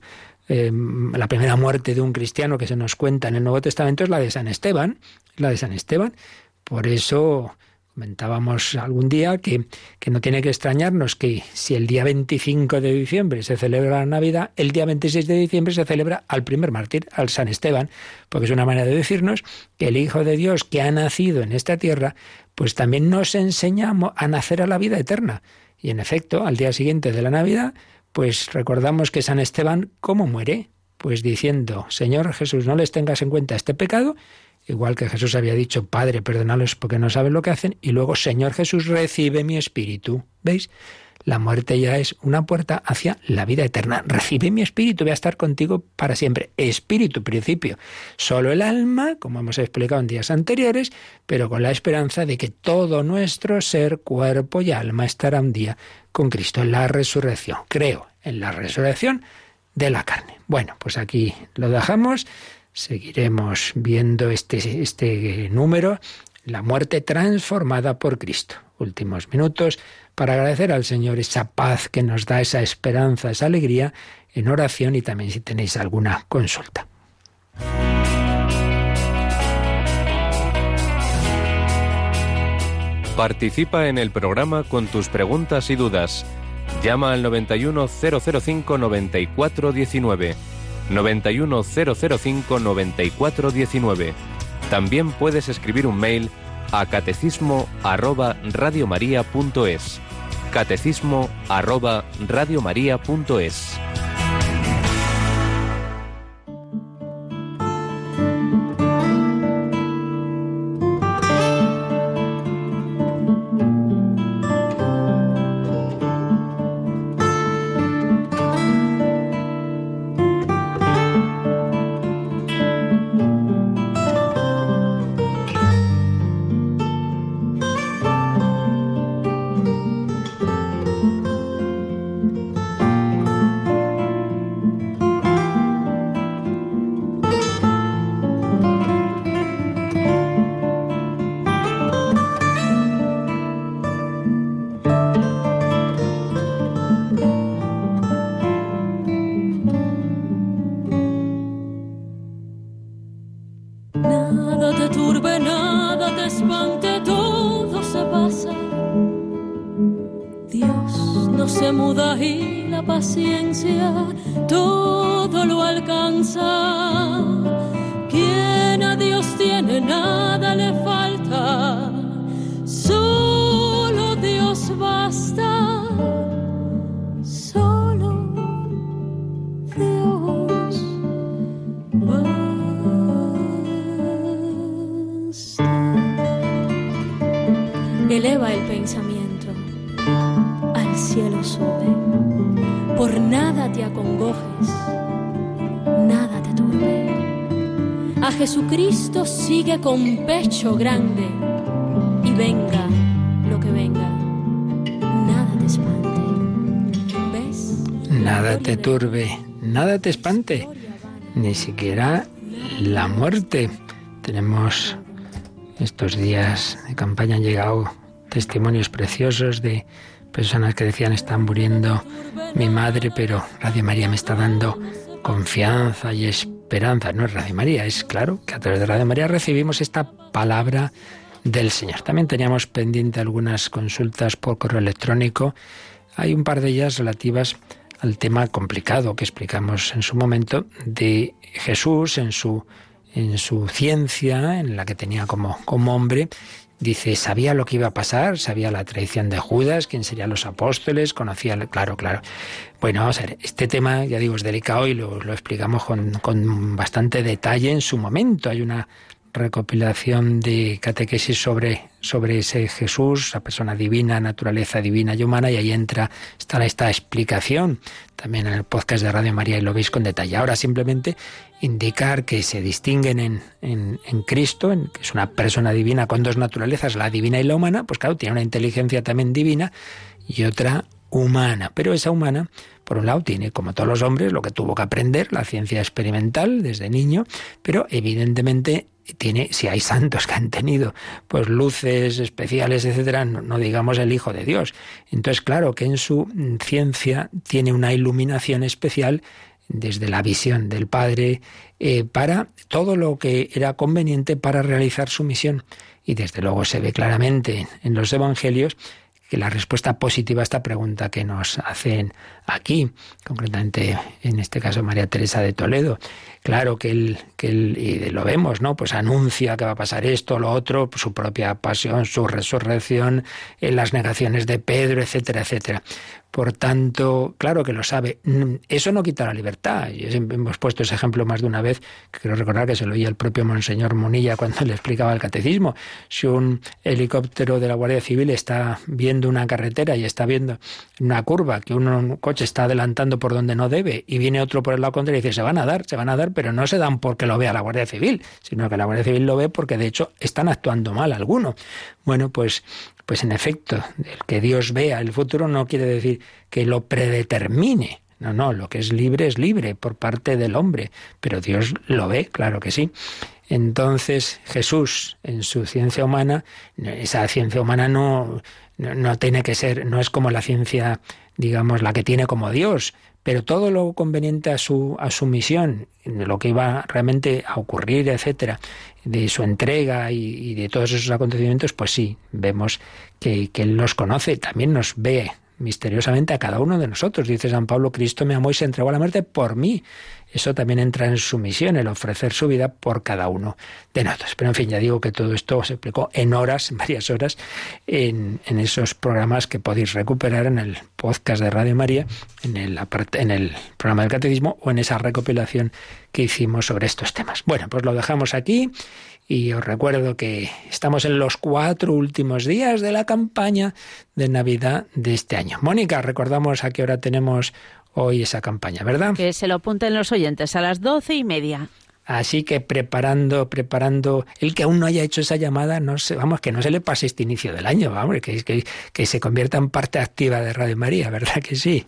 Em, la primera muerte de un cristiano que se nos cuenta en el Nuevo Testamento es la de San Esteban, la de San Esteban. Por eso comentábamos algún día que, que, no tiene que extrañarnos que si el día 25 de diciembre se celebra la Navidad, el día 26 de diciembre se celebra al primer mártir, al San Esteban, porque es una manera de decirnos que el Hijo de Dios que ha nacido en esta tierra, pues también nos enseña a nacer a la vida eterna. Y en efecto, al día siguiente de la Navidad, pues recordamos que San Esteban, ¿cómo muere? Pues diciendo, Señor Jesús, no les tengas en cuenta este pecado, igual que Jesús había dicho, Padre, perdónalos porque no saben lo que hacen, y luego, Señor Jesús, recibe mi espíritu. ¿Veis? La muerte ya es una puerta hacia la vida eterna. Recibe mi espíritu, voy a estar contigo para siempre. Espíritu, principio. Solo el alma, como hemos explicado en días anteriores, pero con la esperanza de que todo nuestro ser, cuerpo y alma estará un día con Cristo en la resurrección. Creo en la resurrección de la carne. Bueno, pues aquí lo dejamos. Seguiremos viendo este, este número, la muerte transformada por Cristo. Últimos minutos para agradecer al Señor esa paz que nos da, esa esperanza, esa alegría en oración y también si tenéis alguna consulta. Participa en el programa con tus preguntas y dudas. Llama al 91005 9419. 91005 9419. También puedes escribir un mail a catecismo arroba radiomaria.es. Catecismo arroba radiomaria.es. Dios basta. eleva el pensamiento, al cielo sube. Por nada te acongojes, nada te turbe. A Jesucristo sigue con pecho grande y venga Nada te turbe, nada te espante, ni siquiera la muerte. Tenemos estos días de campaña han llegado testimonios preciosos de personas que decían están muriendo mi madre, pero Radio María me está dando confianza y esperanza. No es Radio María, es claro que a través de Radio María recibimos esta palabra del Señor. También teníamos pendiente algunas consultas por correo electrónico. Hay un par de ellas relativas al tema complicado que explicamos en su momento de Jesús en su en su ciencia, en la que tenía como, como hombre, Dice, sabía lo que iba a pasar, sabía la traición de Judas, quién serían los apóstoles, conocía, claro, claro. Bueno, vamos a ver, este tema, ya digo, es delicado y lo, lo explicamos con, con bastante detalle en su momento. Hay una recopilación de catequesis sobre, sobre ese Jesús, la persona divina, naturaleza divina y humana, y ahí entra está esta explicación también en el podcast de Radio María y lo veis con detalle. Ahora simplemente indicar que se distinguen en, en, Cristo, que es una persona divina con dos naturalezas, la divina y la humana, pues claro, tiene una inteligencia también divina y otra humana, pero esa humana por un lado, tiene, como todos los hombres, lo que tuvo que aprender, la ciencia experimental desde niño, pero evidentemente tiene, si hay santos que han tenido pues luces especiales, etcétera, no, digamos el Hijo de Dios. Entonces, claro que en su ciencia tiene una iluminación especial desde la visión del Padre eh, para todo lo que era conveniente para realizar su misión. Y desde luego se ve claramente en los Evangelios que la respuesta positiva a esta pregunta que nos hacen aquí, concretamente en este caso María Teresa de Toledo, claro que él, que y lo vemos, ¿no? Pues anuncia que va a pasar esto, lo otro, su propia pasión, su resurrección, en las negaciones de Pedro, etcétera, etcétera. Por tanto, claro que lo sabe. Mm, eso no quita la libertad. Y hemos puesto ese ejemplo más de una vez, quiero recordar que se lo oía el propio Monseñor Munilla cuando le explicaba el catecismo. Si un helicóptero de la Guardia Civil está viendo una carretera y está viendo una curva que un coche está adelantando por donde no debe y viene otro por el lado contrario y dice se van a dar, se van a dar, pero no se dan porque lo vea la Guardia Civil, sino que la Guardia Civil lo ve porque de hecho están actuando mal alguno. Bueno, pues pues en efecto, el que Dios vea el futuro no quiere decir que lo predetermine. No, no, lo que es libre es libre por parte del hombre, pero Dios lo ve, claro que sí. Entonces Jesús, en su ciencia humana, esa ciencia humana no, no, tiene que ser, no es como la ciencia, digamos, la que tiene como Dios, pero todo lo conveniente a su, a su misión, lo que iba realmente a ocurrir, etcétera, de su entrega y, de todos esos acontecimientos, pues sí, vemos que, que Él nos conoce, también nos ve misteriosamente a cada uno de nosotros. Dice San Pablo, Cristo me amó y se entregó a la muerte por mí. Eso también entra en su misión, el ofrecer su vida por cada uno de nosotros. Pero en fin, ya digo que todo esto se explicó en horas, en varias horas, en, en esos programas que podéis recuperar en el podcast de Radio María, en el, en el programa del Catecismo o en esa recopilación que hicimos sobre estos temas. Bueno, pues lo dejamos aquí. Y os recuerdo que estamos en los cuatro últimos días de la campaña de Navidad de este año. Mónica, recordamos a qué hora tenemos hoy esa campaña, ¿verdad? Que se lo apunten los oyentes a las doce y media. Así que preparando, preparando, el que aún no haya hecho esa llamada, no se, vamos, que no se le pase este inicio del año, vamos, que, que, que se convierta en parte activa de Radio María, ¿verdad que sí?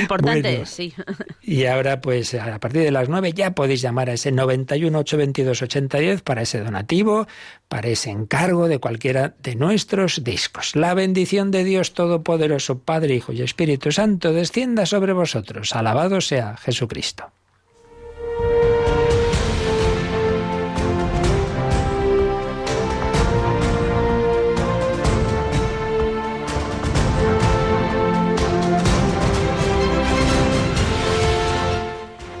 Importante, sí. [laughs] Y ahora, pues, a partir de las nueve ya podéis llamar a ese 91 822 8010 para ese donativo, para ese encargo de cualquiera de nuestros discos. La bendición de Dios Todopoderoso, Padre, Hijo y Espíritu Santo, descienda sobre vosotros. Alabado sea Jesucristo.